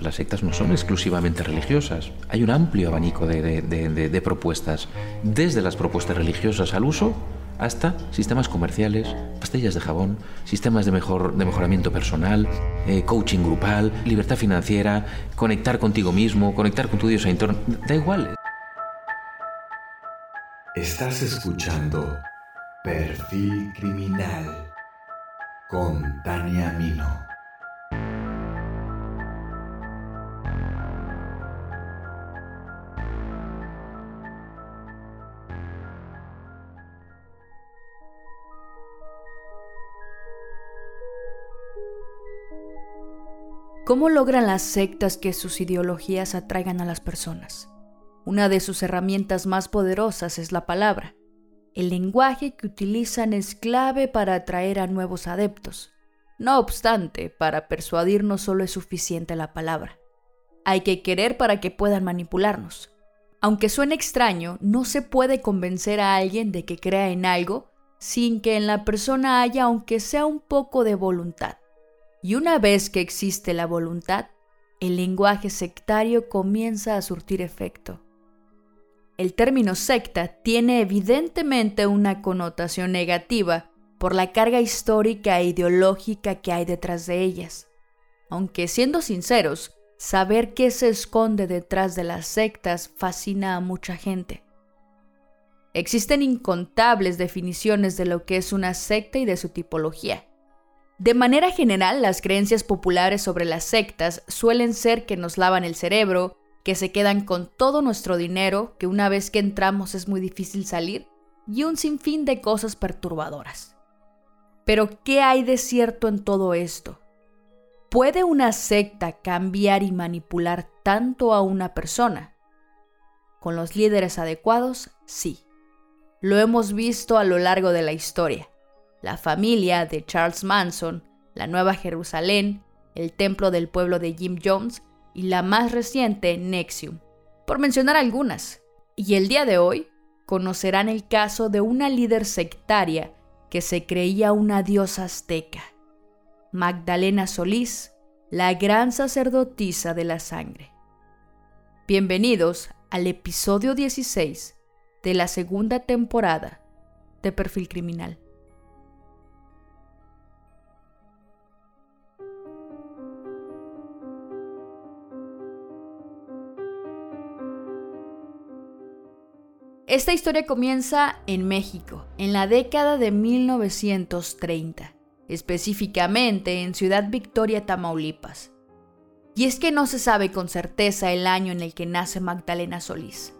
Las sectas no son exclusivamente religiosas. Hay un amplio abanico de, propuestas, desde las propuestas religiosas al uso hasta sistemas comerciales, pastillas de jabón, sistemas de, mejor, de mejoramiento personal, eh, coaching grupal, libertad financiera, conectar contigo mismo, conectar con tu Dios entorno. Da igual. Estás escuchando Perfil Criminal con Tania Mino. ¿Cómo logran las sectas que sus ideologías atraigan a las personas? Una de sus herramientas más poderosas es la palabra. El lenguaje que utilizan es clave para atraer a nuevos adeptos. No obstante, para persuadir no solo es suficiente la palabra. Hay que querer para que puedan manipularnos. Aunque suene extraño, no se puede convencer a alguien de que crea en algo sin que en la persona haya aunque sea un poco de voluntad. Y una vez que existe la voluntad, el lenguaje sectario comienza a surtir efecto. El término secta tiene evidentemente una connotación negativa por la carga histórica e ideológica que hay detrás de ellas. Aunque siendo sinceros, saber qué se esconde detrás de las sectas fascina a mucha gente. Existen incontables definiciones de lo que es una secta y de su tipología. De manera general, las creencias populares sobre las sectas suelen ser que nos lavan el cerebro, que se quedan con todo nuestro dinero, que una vez que entramos es muy difícil salir, y un sinfín de cosas perturbadoras. Pero, ¿qué hay de cierto en todo esto? ¿Puede una secta cambiar y manipular tanto a una persona? Con los líderes adecuados, sí. Lo hemos visto a lo largo de la historia la familia de Charles Manson, la Nueva Jerusalén, el templo del pueblo de Jim Jones y la más reciente Nexium, por mencionar algunas. Y el día de hoy conocerán el caso de una líder sectaria que se creía una diosa azteca, Magdalena Solís, la gran sacerdotisa de la sangre. Bienvenidos al episodio 16 de la segunda temporada de Perfil Criminal. Esta historia comienza en México, en la década de 1930, específicamente en Ciudad Victoria, Tamaulipas. Y es que no se sabe con certeza el año en el que nace Magdalena Solís.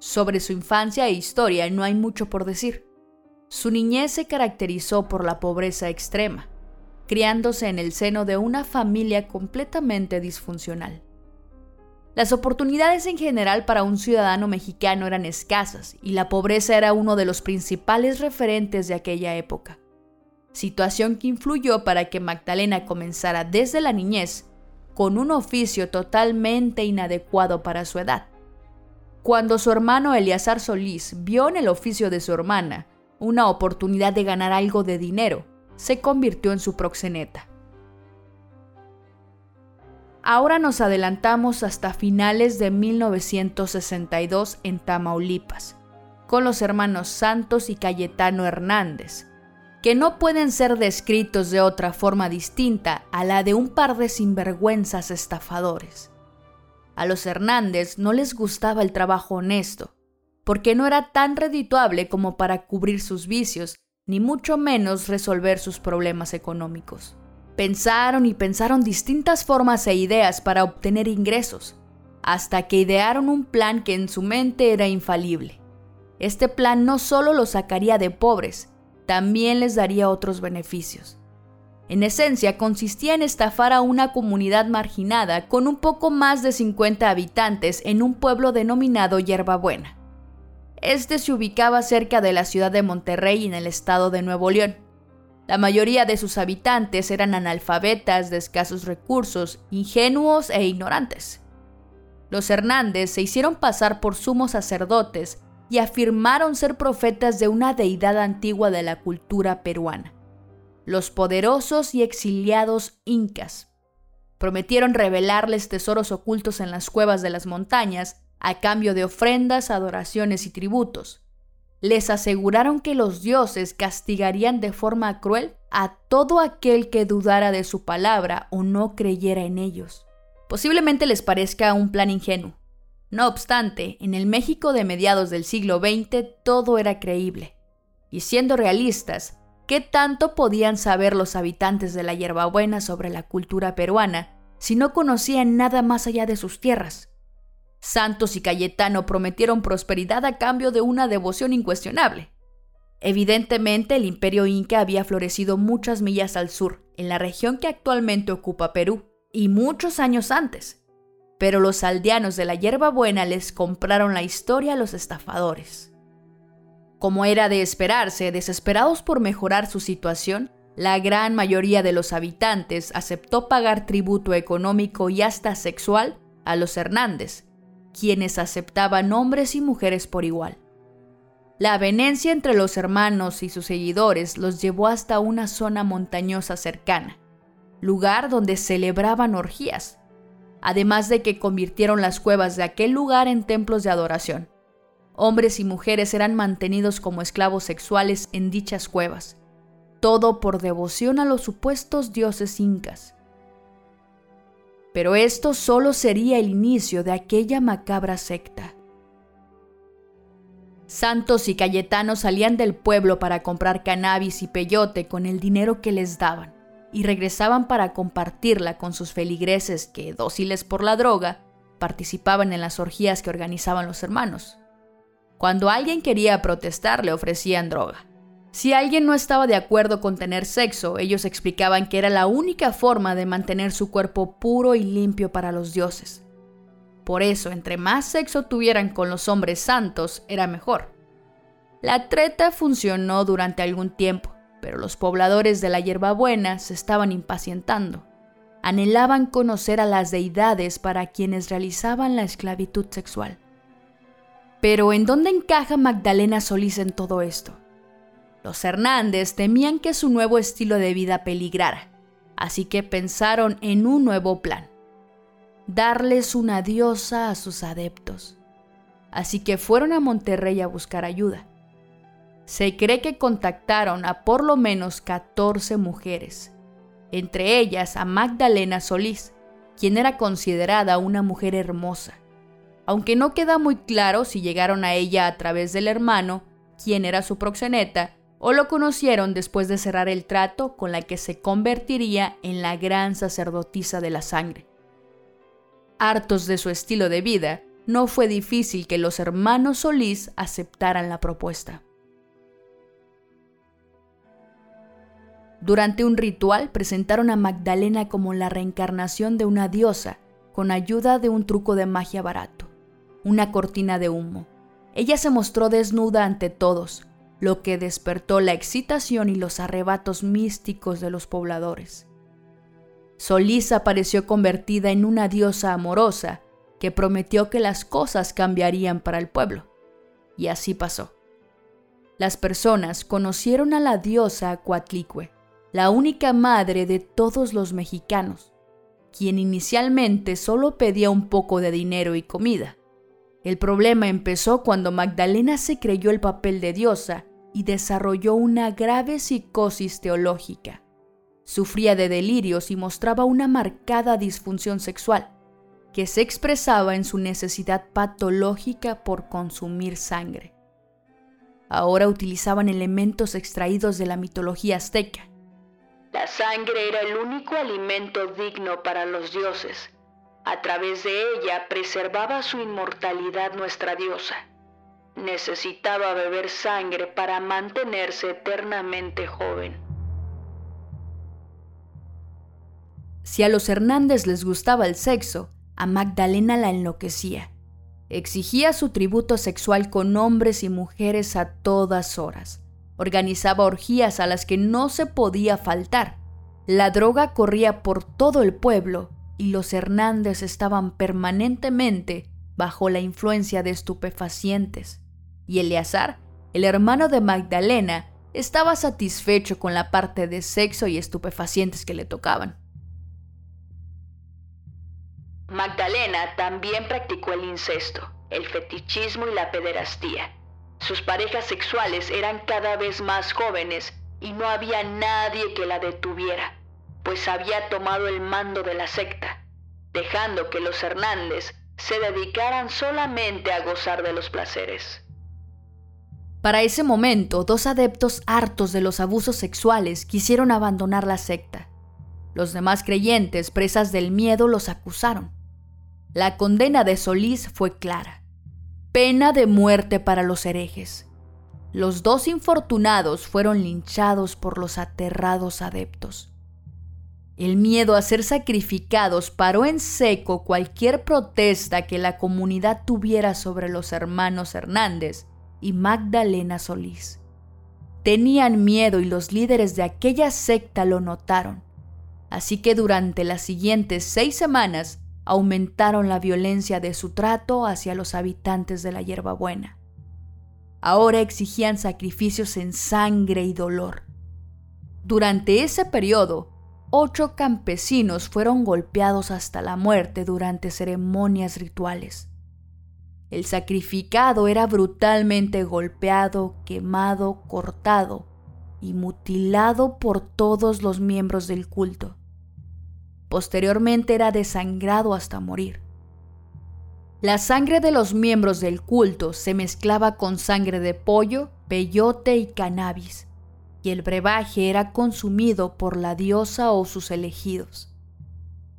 Sobre su infancia e historia no hay mucho por decir. Su niñez se caracterizó por la pobreza extrema, criándose en el seno de una familia completamente disfuncional. Las oportunidades en general para un ciudadano mexicano eran escasas y la pobreza era uno de los principales referentes de aquella época. Situación que influyó para que Magdalena comenzara desde la niñez con un oficio totalmente inadecuado para su edad. Cuando su hermano Eleazar Solís vio en el oficio de su hermana una oportunidad de ganar algo de dinero, se convirtió en su proxeneta. Ahora nos adelantamos hasta finales de 1962 en Tamaulipas, con los hermanos Santos y Cayetano Hernández, que no pueden ser descritos de otra forma distinta a la de un par de sinvergüenzas estafadores. A los Hernández no les gustaba el trabajo honesto, porque no era tan redituable como para cubrir sus vicios, ni mucho menos resolver sus problemas económicos. Pensaron y pensaron distintas formas e ideas para obtener ingresos, hasta que idearon un plan que en su mente era infalible. Este plan no solo los sacaría de pobres, también les daría otros beneficios. En esencia, consistía en estafar a una comunidad marginada con un poco más de 50 habitantes en un pueblo denominado Yerbabuena. Este se ubicaba cerca de la ciudad de Monterrey en el estado de Nuevo León. La mayoría de sus habitantes eran analfabetas de escasos recursos, ingenuos e ignorantes. Los Hernández se hicieron pasar por sumos sacerdotes y afirmaron ser profetas de una deidad antigua de la cultura peruana los poderosos y exiliados incas. Prometieron revelarles tesoros ocultos en las cuevas de las montañas a cambio de ofrendas, adoraciones y tributos. Les aseguraron que los dioses castigarían de forma cruel a todo aquel que dudara de su palabra o no creyera en ellos. Posiblemente les parezca un plan ingenuo. No obstante, en el México de mediados del siglo XX todo era creíble. Y siendo realistas, ¿Qué tanto podían saber los habitantes de la hierbabuena sobre la cultura peruana si no conocían nada más allá de sus tierras? Santos y Cayetano prometieron prosperidad a cambio de una devoción incuestionable. Evidentemente, el imperio inca había florecido muchas millas al sur, en la región que actualmente ocupa Perú, y muchos años antes. Pero los aldeanos de la hierbabuena les compraron la historia a los estafadores. Como era de esperarse, desesperados por mejorar su situación, la gran mayoría de los habitantes aceptó pagar tributo económico y hasta sexual a los Hernández, quienes aceptaban hombres y mujeres por igual. La avenencia entre los hermanos y sus seguidores los llevó hasta una zona montañosa cercana, lugar donde celebraban orgías, además de que convirtieron las cuevas de aquel lugar en templos de adoración. Hombres y mujeres eran mantenidos como esclavos sexuales en dichas cuevas, todo por devoción a los supuestos dioses incas. Pero esto solo sería el inicio de aquella macabra secta. Santos y Cayetanos salían del pueblo para comprar cannabis y peyote con el dinero que les daban y regresaban para compartirla con sus feligreses que, dóciles por la droga, participaban en las orgías que organizaban los hermanos. Cuando alguien quería protestar, le ofrecían droga. Si alguien no estaba de acuerdo con tener sexo, ellos explicaban que era la única forma de mantener su cuerpo puro y limpio para los dioses. Por eso, entre más sexo tuvieran con los hombres santos, era mejor. La treta funcionó durante algún tiempo, pero los pobladores de la hierbabuena se estaban impacientando. Anhelaban conocer a las deidades para quienes realizaban la esclavitud sexual. Pero ¿en dónde encaja Magdalena Solís en todo esto? Los Hernández temían que su nuevo estilo de vida peligrara, así que pensaron en un nuevo plan. Darles una diosa a sus adeptos. Así que fueron a Monterrey a buscar ayuda. Se cree que contactaron a por lo menos 14 mujeres, entre ellas a Magdalena Solís, quien era considerada una mujer hermosa aunque no queda muy claro si llegaron a ella a través del hermano, quien era su proxeneta, o lo conocieron después de cerrar el trato con la que se convertiría en la gran sacerdotisa de la sangre. Hartos de su estilo de vida, no fue difícil que los hermanos Solís aceptaran la propuesta. Durante un ritual presentaron a Magdalena como la reencarnación de una diosa con ayuda de un truco de magia barato una cortina de humo. Ella se mostró desnuda ante todos, lo que despertó la excitación y los arrebatos místicos de los pobladores. Solís apareció convertida en una diosa amorosa que prometió que las cosas cambiarían para el pueblo. Y así pasó. Las personas conocieron a la diosa Coatlicue, la única madre de todos los mexicanos, quien inicialmente solo pedía un poco de dinero y comida. El problema empezó cuando Magdalena se creyó el papel de diosa y desarrolló una grave psicosis teológica. Sufría de delirios y mostraba una marcada disfunción sexual, que se expresaba en su necesidad patológica por consumir sangre. Ahora utilizaban elementos extraídos de la mitología azteca. La sangre era el único alimento digno para los dioses a través de ella preservaba su inmortalidad nuestra diosa. Necesitaba beber sangre para mantenerse eternamente joven. Si a los Hernández les gustaba el sexo, a Magdalena la enloquecía. Exigía su tributo sexual con hombres y mujeres a todas horas. Organizaba orgías a las que no se podía faltar. La droga corría por todo el pueblo y los Hernández estaban permanentemente bajo la influencia de estupefacientes. Y Eleazar, el hermano de Magdalena, estaba satisfecho con la parte de sexo y estupefacientes que le tocaban. Magdalena también practicó el incesto, el fetichismo y la pederastía. Sus parejas sexuales eran cada vez más jóvenes y no había nadie que la detuviera, pues había tomado el mando de la secta, dejando que los Hernández se dedicaran solamente a gozar de los placeres. Para ese momento, dos adeptos hartos de los abusos sexuales quisieron abandonar la secta. Los demás creyentes, presas del miedo, los acusaron. La condena de Solís fue clara. Pena de muerte para los herejes. Los dos infortunados fueron linchados por los aterrados adeptos. El miedo a ser sacrificados paró en seco cualquier protesta que la comunidad tuviera sobre los hermanos Hernández y Magdalena Solís. Tenían miedo y los líderes de aquella secta lo notaron. Así que durante las siguientes seis semanas aumentaron la violencia de su trato hacia los habitantes de la hierbabuena. Ahora exigían sacrificios en sangre y dolor. Durante ese periodo, ocho campesinos fueron golpeados hasta la muerte durante ceremonias rituales. El sacrificado era brutalmente golpeado, quemado, cortado y mutilado por todos los miembros del culto. Posteriormente era desangrado hasta morir. La sangre de los miembros del culto se mezclaba con sangre de pollo, peyote y cannabis, y el brebaje era consumido por la diosa o sus elegidos.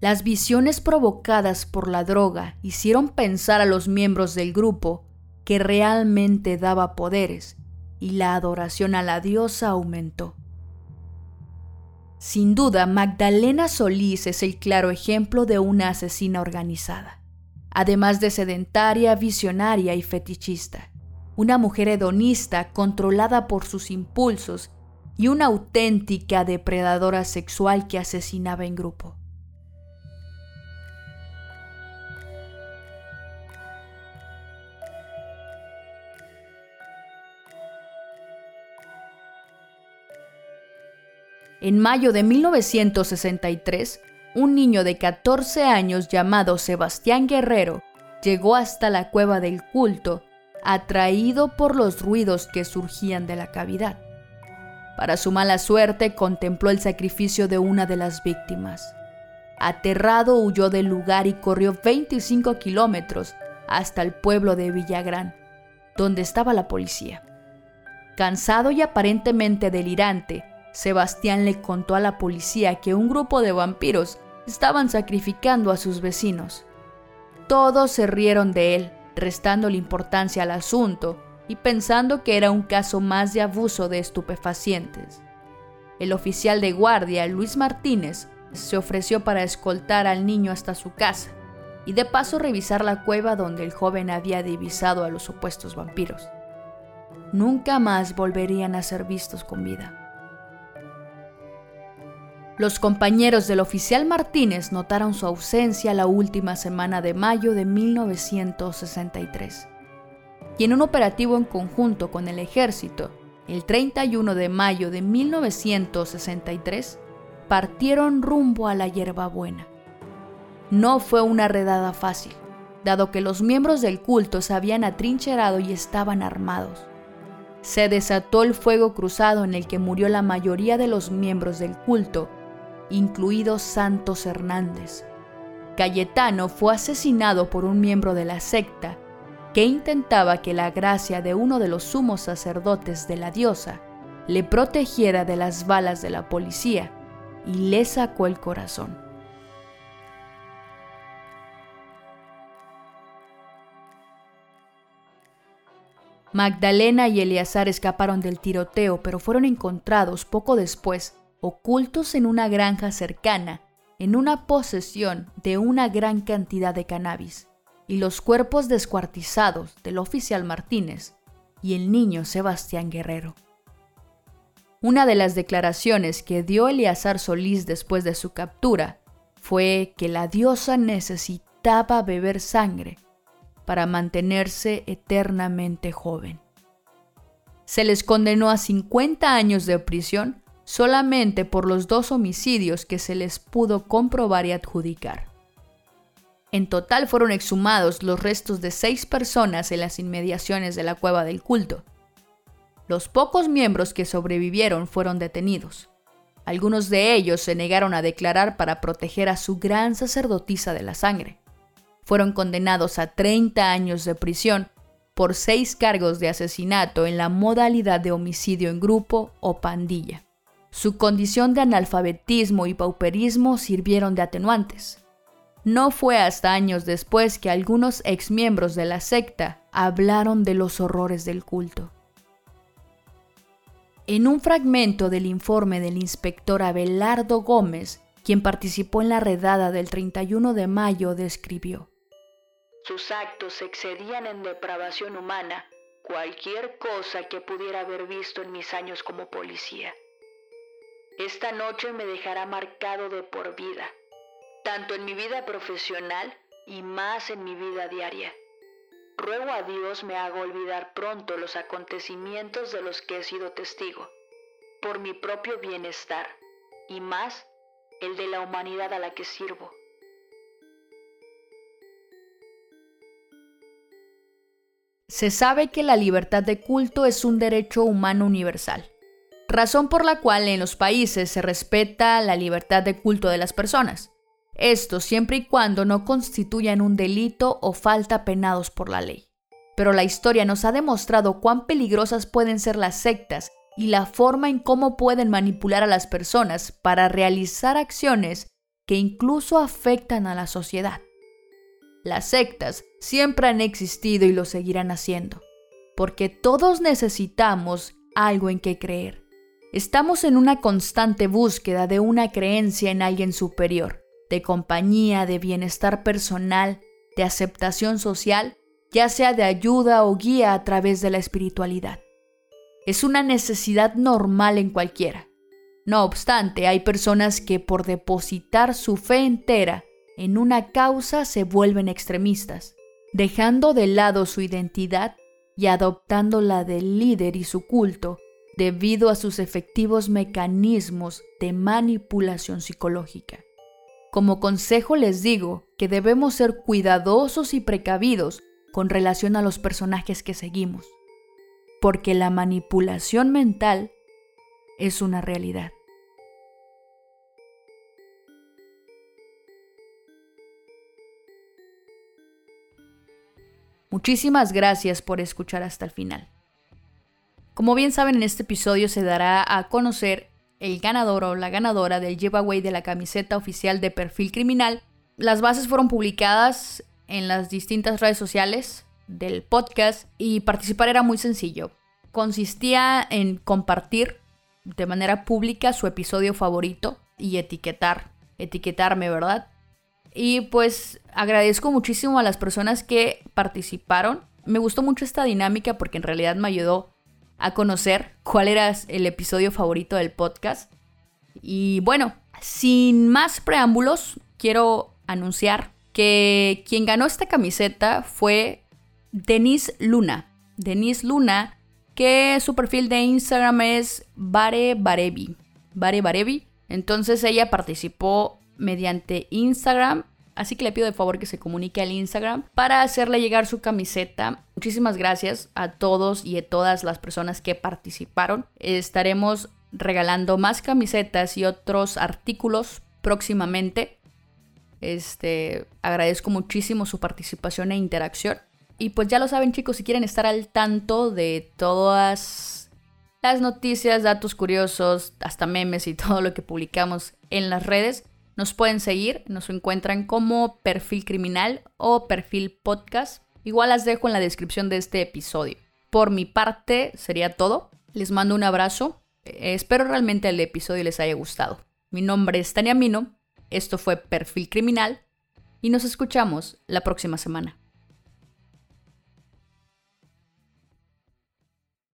Las visiones provocadas por la droga hicieron pensar a los miembros del grupo que realmente daba poderes, y la adoración a la diosa aumentó. Sin duda, Magdalena Solís es el claro ejemplo de una asesina organizada. Además de sedentaria, visionaria y fetichista, una mujer hedonista controlada por sus impulsos y una auténtica depredadora sexual que asesinaba en grupo. En mayo de 1963, un niño de 14 años llamado Sebastián Guerrero llegó hasta la cueva del culto, atraído por los ruidos que surgían de la cavidad. Para su mala suerte, contempló el sacrificio de una de las víctimas. Aterrado huyó del lugar y corrió 25 kilómetros hasta el pueblo de Villagrán, donde estaba la policía. Cansado y aparentemente delirante, Sebastián le contó a la policía que un grupo de vampiros estaban sacrificando a sus vecinos. Todos se rieron de él, restándole importancia al asunto y pensando que era un caso más de abuso de estupefacientes. El oficial de guardia, Luis Martínez, se ofreció para escoltar al niño hasta su casa y de paso revisar la cueva donde el joven había divisado a los supuestos vampiros. Nunca más volverían a ser vistos con vida. Los compañeros del oficial Martínez notaron su ausencia la última semana de mayo de 1963. Y en un operativo en conjunto con el ejército, el 31 de mayo de 1963, partieron rumbo a la hierbabuena. No fue una redada fácil, dado que los miembros del culto se habían atrincherado y estaban armados. Se desató el fuego cruzado en el que murió la mayoría de los miembros del culto incluido Santos Hernández. Cayetano fue asesinado por un miembro de la secta que intentaba que la gracia de uno de los sumos sacerdotes de la diosa le protegiera de las balas de la policía y le sacó el corazón. Magdalena y Eleazar escaparon del tiroteo, pero fueron encontrados poco después ocultos en una granja cercana en una posesión de una gran cantidad de cannabis y los cuerpos descuartizados del oficial Martínez y el niño Sebastián Guerrero. Una de las declaraciones que dio Eleazar Solís después de su captura fue que la diosa necesitaba beber sangre para mantenerse eternamente joven. Se les condenó a 50 años de prisión solamente por los dos homicidios que se les pudo comprobar y adjudicar. En total fueron exhumados los restos de seis personas en las inmediaciones de la cueva del culto. Los pocos miembros que sobrevivieron fueron detenidos. Algunos de ellos se negaron a declarar para proteger a su gran sacerdotisa de la sangre. Fueron condenados a 30 años de prisión por seis cargos de asesinato en la modalidad de homicidio en grupo o pandilla. Su condición de analfabetismo y pauperismo sirvieron de atenuantes. No fue hasta años después que algunos exmiembros de la secta hablaron de los horrores del culto. En un fragmento del informe del inspector Abelardo Gómez, quien participó en la redada del 31 de mayo, describió. Sus actos excedían en depravación humana cualquier cosa que pudiera haber visto en mis años como policía. Esta noche me dejará marcado de por vida, tanto en mi vida profesional y más en mi vida diaria. Ruego a Dios me haga olvidar pronto los acontecimientos de los que he sido testigo, por mi propio bienestar y más el de la humanidad a la que sirvo. Se sabe que la libertad de culto es un derecho humano universal razón por la cual en los países se respeta la libertad de culto de las personas. Esto siempre y cuando no constituyan un delito o falta penados por la ley. Pero la historia nos ha demostrado cuán peligrosas pueden ser las sectas y la forma en cómo pueden manipular a las personas para realizar acciones que incluso afectan a la sociedad. Las sectas siempre han existido y lo seguirán haciendo, porque todos necesitamos algo en que creer. Estamos en una constante búsqueda de una creencia en alguien superior, de compañía, de bienestar personal, de aceptación social, ya sea de ayuda o guía a través de la espiritualidad. Es una necesidad normal en cualquiera. No obstante, hay personas que por depositar su fe entera en una causa se vuelven extremistas, dejando de lado su identidad y adoptando la del líder y su culto debido a sus efectivos mecanismos de manipulación psicológica. Como consejo les digo que debemos ser cuidadosos y precavidos con relación a los personajes que seguimos, porque la manipulación mental es una realidad. Muchísimas gracias por escuchar hasta el final. Como bien saben, en este episodio se dará a conocer el ganador o la ganadora del giveaway de la camiseta oficial de perfil criminal. Las bases fueron publicadas en las distintas redes sociales del podcast y participar era muy sencillo. Consistía en compartir de manera pública su episodio favorito y etiquetar, etiquetarme, ¿verdad? Y pues agradezco muchísimo a las personas que participaron. Me gustó mucho esta dinámica porque en realidad me ayudó a conocer cuál era el episodio favorito del podcast. Y bueno, sin más preámbulos, quiero anunciar que quien ganó esta camiseta fue Denise Luna. Denise Luna, que su perfil de Instagram es Bare Barevi. Bare Barevi. Entonces ella participó mediante Instagram Así que le pido de favor que se comunique al Instagram para hacerle llegar su camiseta. Muchísimas gracias a todos y a todas las personas que participaron. Estaremos regalando más camisetas y otros artículos próximamente. Este, agradezco muchísimo su participación e interacción. Y pues ya lo saben chicos, si quieren estar al tanto de todas las noticias, datos curiosos, hasta memes y todo lo que publicamos en las redes, nos pueden seguir, nos encuentran como perfil criminal o perfil podcast. Igual las dejo en la descripción de este episodio. Por mi parte sería todo. Les mando un abrazo. Eh, espero realmente el episodio les haya gustado. Mi nombre es Tania Mino Esto fue Perfil Criminal y nos escuchamos la próxima semana.